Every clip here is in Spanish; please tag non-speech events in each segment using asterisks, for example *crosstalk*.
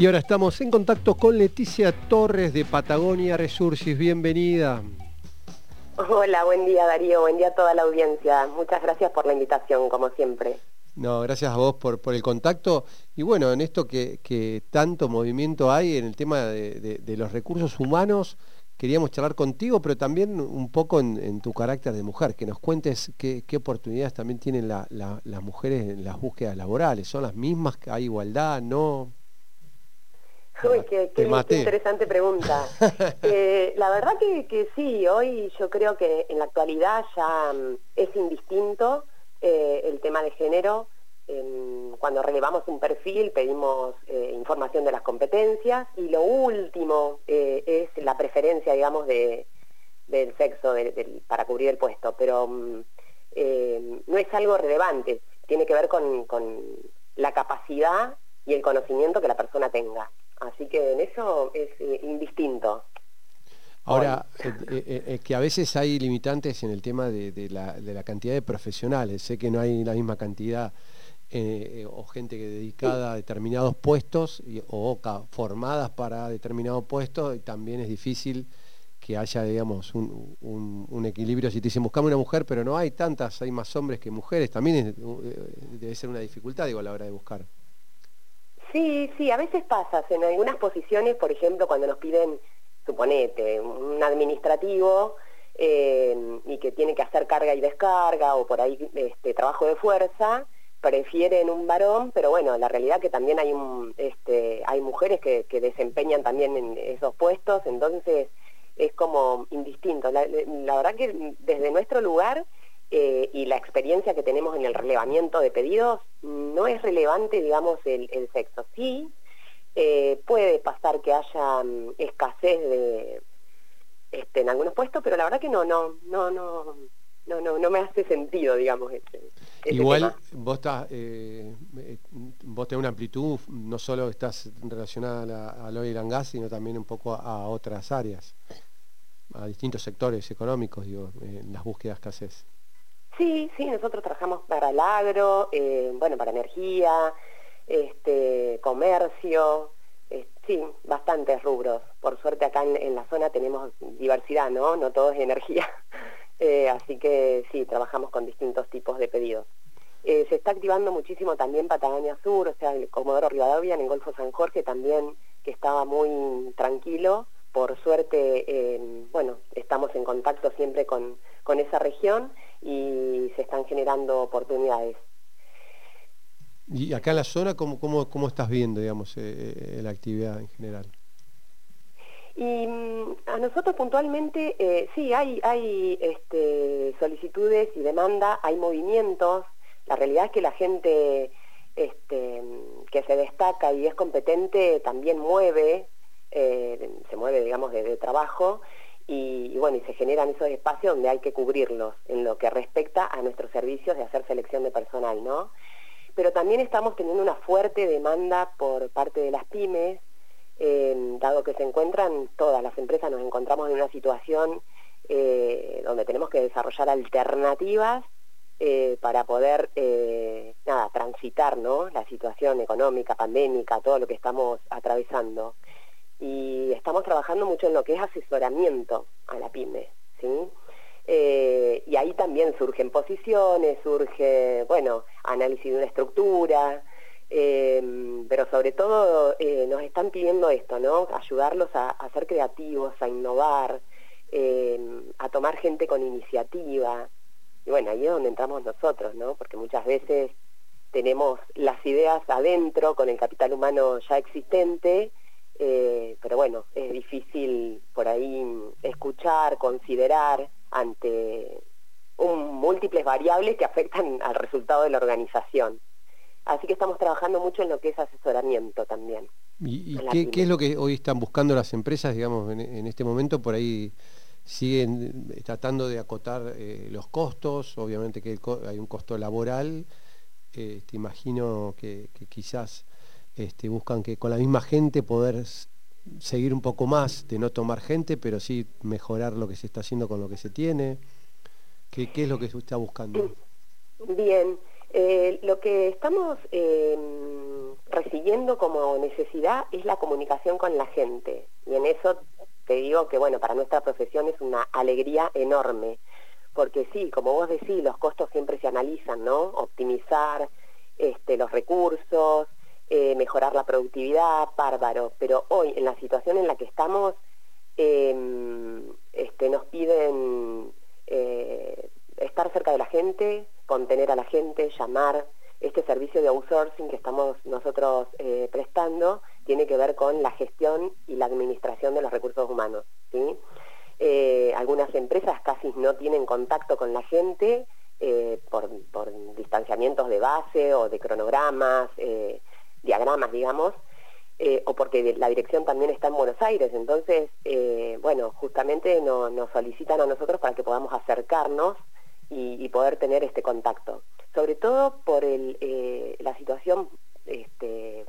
Y ahora estamos en contacto con Leticia Torres de Patagonia Resursis. Bienvenida. Hola, buen día Darío, buen día a toda la audiencia. Muchas gracias por la invitación, como siempre. No, gracias a vos por, por el contacto. Y bueno, en esto que, tanto movimiento hay en el tema de, los recursos humanos, queríamos charlar contigo, pero también un poco en, tu carácter de mujer, que nos cuentes qué, oportunidades también tienen las mujeres en las búsquedas laborales. ¿Son las mismas? ¿Hay igualdad? ¿No? Uy, qué, *laughs* interesante pregunta. *laughs* Eh, la verdad que, sí, hoy yo creo que en la actualidad ya mm, es indistinto eh, el tema de género. cuando relevamos un perfil pedimos eh, información de las competencias y lo último es la preferencia, digamos, de, del sexo para cubrir el puesto, pero mm, no es algo relevante, tiene que ver con la capacidad y el conocimiento que la persona tenga. Así que en eso es eh, indistinto. Ahora, es eh, eh, que a veces hay limitantes en el tema de, la, cantidad de profesionales. Sé que no hay la misma cantidad o gente que dedicada a determinados puestos o formadas para determinados puestos y también es difícil que haya, digamos, un, equilibrio. Si te dicen, buscame una mujer, pero no hay tantas, hay más hombres que mujeres, también debe ser una dificultad, digo, a la hora de buscar. Sí, sí, a veces pasa. En algunas posiciones, por ejemplo, cuando nos piden, suponete, un administrativo eh, y que tiene que hacer carga y descarga o por ahí este, trabajo de fuerza, prefieren un varón, pero bueno, la realidad es que también hay, este, hay mujeres que, desempeñan también en esos puestos, entonces es como indistinto. La, la verdad que desde nuestro lugar eh, y la experiencia que tenemos en el relevamiento de pedidos, no es relevante, digamos, el, sexo. Sí, eh, puede pasar que haya mm, escasez de, este, en algunos puestos, pero la verdad que no, no, no, no, no, no, no me hace sentido, digamos. Este, Igual vos estás, eh, vos tenés una amplitud, no solo estás relacionada al oil and gas, sino también un poco a, otras áreas, a distintos sectores económicos, digo, en las búsquedas que haces. Sí, sí, nosotros trabajamos para el agro, eh, bueno, para energía, este, comercio, sí, bastantes rubros. Por suerte acá en, la zona tenemos diversidad, ¿no? No todo es energía. *laughs* Eh, así que sí, trabajamos con distintos tipos de pedidos. Eh, se está activando muchísimo también Patagonia Sur, o sea, el Comodoro Rivadavia en el Golfo San Jorge también, que estaba muy tranquilo. Por suerte, bueno, estamos en contacto siempre con, con esa región y se están generando oportunidades. ¿Y acá en la zona cómo, cómo, cómo estás viendo, digamos, eh, eh, la actividad en general? Y mm, a nosotros puntualmente, eh, sí, hay, hay este, solicitudes y demanda, hay movimientos. La realidad es que la gente este, que se destaca y es competente también mueve, se mueve, digamos, de trabajo y, bueno, y se generan esos espacios donde hay que cubrirlos en lo que respecta a nuestros servicios de hacer selección de personal, ¿no? Pero también estamos teniendo una fuerte demanda por parte de las pymes, eh, dado que se encuentran todas las empresas, nos encontramos en una situación eh, donde tenemos que desarrollar alternativas eh, para poder nada, transitar ¿no? la situación económica, pandémica, todo lo que estamos atravesando y estamos trabajando mucho en lo que es asesoramiento a la pyme, ¿sí? Eh, y ahí también surgen posiciones, surge, bueno, análisis de una estructura, eh, pero sobre todo eh, nos están pidiendo esto, ¿no? Ayudarlos a, a ser creativos, a innovar, a tomar gente con iniciativa. Y bueno, ahí es donde entramos nosotros, ¿no? Porque muchas veces tenemos las ideas adentro con el capital humano ya existente eh, pero bueno, es difícil por ahí escuchar, considerar ante un, múltiples variables que afectan *laughs* al resultado de la organización. Así que estamos trabajando mucho en lo que es asesoramiento también. ¿Y, qué, es lo que hoy están buscando las empresas, digamos, en, este momento? Por ahí siguen tratando de acotar eh, los costos, obviamente que hay un costo laboral, eh, te imagino que, quizás este, buscan que con la misma gente poder seguir un poco más, de no tomar gente, pero sí mejorar lo que se está haciendo con lo que se tiene. ¿Qué, es lo que se está buscando? Bien, lo que estamos em, recibiendo como necesidad es la comunicación con la gente. Y en eso te digo que, bueno, para nuestra profesión es una alegría enorme. Porque sí, como vos decís, los costos siempre se analizan, ¿no? Optimizar este, los recursos, eh, mejorar la productividad, bárbaro. Pero hoy, en la situación en la que estamos, em, este, nos piden eh, estar cerca de la gente, contener a la gente, llamar, este servicio de outsourcing que estamos nosotros eh, prestando tiene que ver con la gestión y la administración de los recursos humanos. algunas empresas casi no tienen contacto con la gente eh, por, distanciamientos de base o de cronogramas, diagramas, digamos, o porque la dirección también está en Buenos Aires. Entonces, bueno, justamente nos solicitan a nosotros para que podamos acercarnos y poder tener este contacto sobre todo por eh, la situación este,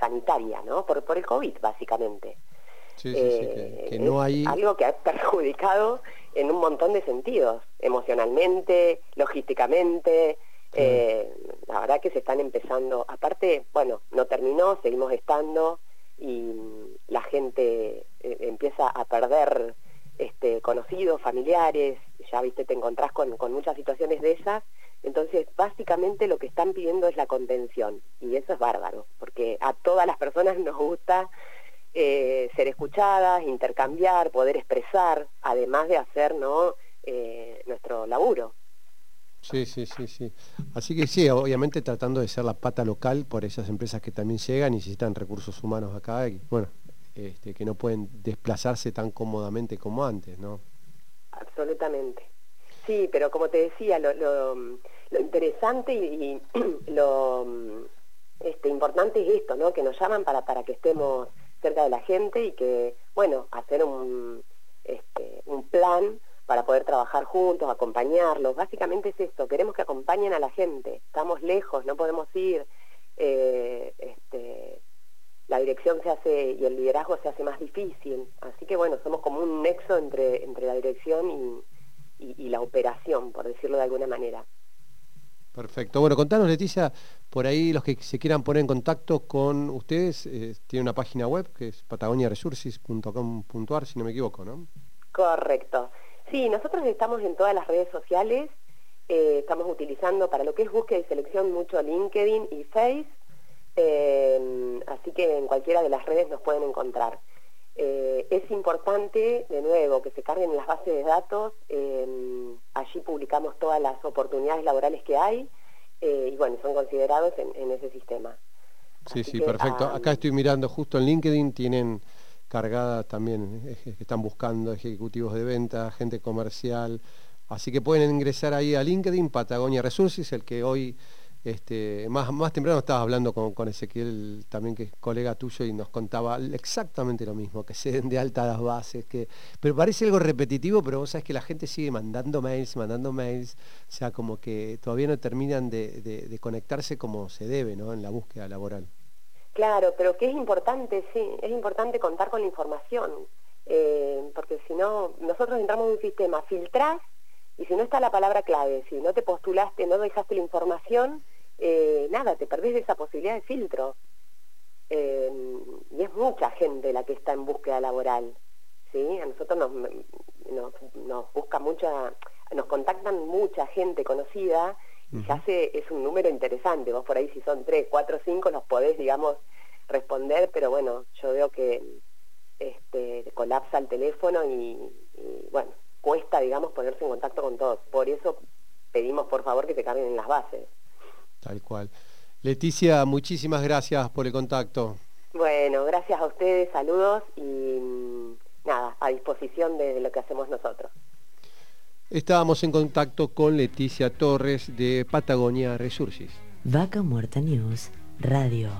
sanitaria, ¿no? Por, por el COVID, básicamente. Sí, sí, sí, que, no hay... Algo que ha perjudicado en un montón de sentidos, emocionalmente, logísticamente. Eh, la verdad que se están empezando, aparte, bueno, no terminó, seguimos estando y la gente eh, empieza a perder este, conocidos, familiares, ya viste, te encontrás con, muchas situaciones de esas entonces, básicamente lo que están pidiendo es la contención y eso es bárbaro, porque a todas las personas nos gusta eh, ser escuchadas, intercambiar, poder expresar, además de hacer nuestro laburo. Sí, sí, sí, sí. Así que sí, obviamente tratando de ser la pata local por esas empresas que también llegan y necesitan recursos humanos acá bueno, este, que no pueden desplazarse tan cómodamente como antes, ¿no? Absolutamente. Sí, pero como te decía, lo, lo interesante y, *clears throat* lo este, importante es esto, ¿no? Que nos llaman para, para que estemos cerca de la gente y que, bueno, hacer un, este, un plan para poder trabajar juntos, acompañarlos. Básicamente es esto, queremos que acompañen a la gente. Estamos lejos, no podemos ir. Eh, este, la dirección se hace y el liderazgo se hace más difícil. Así que bueno, somos como un nexo entre, entre la dirección y la operación, por decirlo de alguna manera. Perfecto. Bueno, contanos, Leticia, por ahí los que se quieran poner en contacto con ustedes, eh, tiene una página web que es patagoniaresources.com.ar, si no me equivoco, ¿no? Correcto. Sí, nosotros estamos en todas las redes sociales, eh, estamos utilizando para lo que es búsqueda y selección mucho LinkedIn y Face, eh, así que en cualquiera de las redes nos pueden encontrar. es importante, de nuevo, que se carguen en las bases de datos allí publicamos todas las oportunidades laborales que hay eh, y bueno, son considerados en, ese sistema. Sí, sí, perfecto. Acá estoy mirando justo en LinkedIn, tienen cargadas también, eh, están buscando ejecutivos de venta, gente comercial, así que pueden ingresar ahí a LinkedIn, Patagonia Resources, el que hoy este, más, más temprano estabas hablando con, Ezequiel, también que es colega tuyo, y nos contaba exactamente lo mismo, que se den de alta las bases, que, pero parece algo repetitivo, pero vos sabés que la gente sigue mandando mails, mandando mails, o sea, como que todavía no terminan de, conectarse como se debe, ¿no? En la búsqueda laboral. Claro, pero que es importante, sí, es importante contar con la información, eh, porque si no, nosotros entramos en un sistema, filtrás, y si no está la palabra clave, si no te postulaste, no dejaste la información, eh, nada, te perdés esa posibilidad de filtro. Eh, y es mucha gente la que está en búsqueda laboral. ¿sí? A nosotros nos, nos, busca mucha, nos contactan mucha gente conocida ya se, es un número interesante. Vos por ahí si son tres, cuatro, cinco los podés, digamos, responder, pero bueno, yo veo que este, colapsa el teléfono y, y bueno, cuesta, digamos, ponerse en contacto con todos. Por eso pedimos, por favor, que se carguen en las bases. Tal cual. Leticia, muchísimas gracias por el contacto. Bueno, gracias a ustedes, saludos y mm, nada, a disposición de lo que hacemos nosotros. Estábamos en contacto con Leticia Torres de Patagonia Resources. Vaca Muerta News Radio.